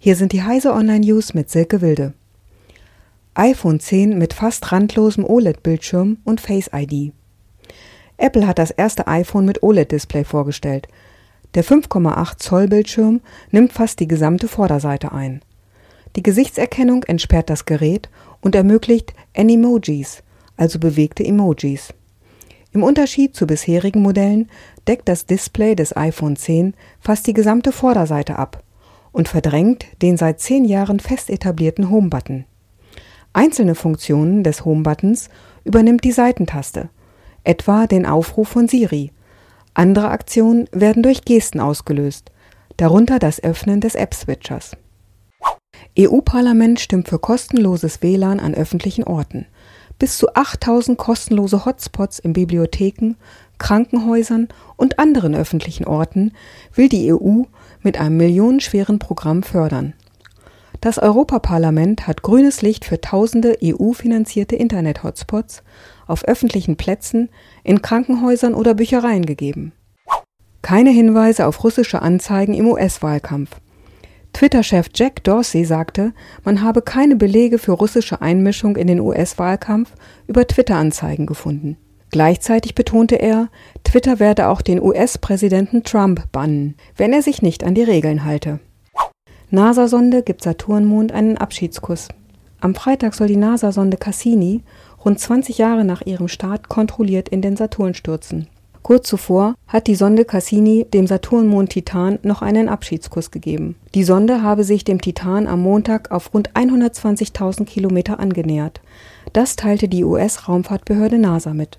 Hier sind die Heise Online News mit Silke Wilde. iPhone 10 mit fast randlosem OLED-Bildschirm und Face ID. Apple hat das erste iPhone mit OLED-Display vorgestellt. Der 5,8 Zoll Bildschirm nimmt fast die gesamte Vorderseite ein. Die Gesichtserkennung entsperrt das Gerät und ermöglicht Animojis, also bewegte Emojis. Im Unterschied zu bisherigen Modellen deckt das Display des iPhone 10 fast die gesamte Vorderseite ab und verdrängt den seit zehn Jahren fest etablierten Home-Button. Einzelne Funktionen des Home-Buttons übernimmt die Seitentaste, etwa den Aufruf von Siri. Andere Aktionen werden durch Gesten ausgelöst, darunter das Öffnen des App-Switchers. EU-Parlament stimmt für kostenloses WLAN an öffentlichen Orten. Bis zu 8000 kostenlose Hotspots in Bibliotheken, Krankenhäusern und anderen öffentlichen Orten will die EU mit einem millionenschweren Programm fördern. Das Europaparlament hat grünes Licht für tausende EU-finanzierte Internet-Hotspots auf öffentlichen Plätzen, in Krankenhäusern oder Büchereien gegeben. Keine Hinweise auf russische Anzeigen im US-Wahlkampf. Twitter-Chef Jack Dorsey sagte, man habe keine Belege für russische Einmischung in den US-Wahlkampf über Twitter-Anzeigen gefunden. Gleichzeitig betonte er, Twitter werde auch den US-Präsidenten Trump bannen, wenn er sich nicht an die Regeln halte. NASA-Sonde gibt Saturnmond einen Abschiedskuss. Am Freitag soll die NASA-Sonde Cassini rund 20 Jahre nach ihrem Start kontrolliert in den Saturn stürzen. Kurz zuvor hat die Sonde Cassini dem Saturnmond Titan noch einen Abschiedskuss gegeben. Die Sonde habe sich dem Titan am Montag auf rund 120.000 Kilometer angenähert. Das teilte die US-Raumfahrtbehörde NASA mit.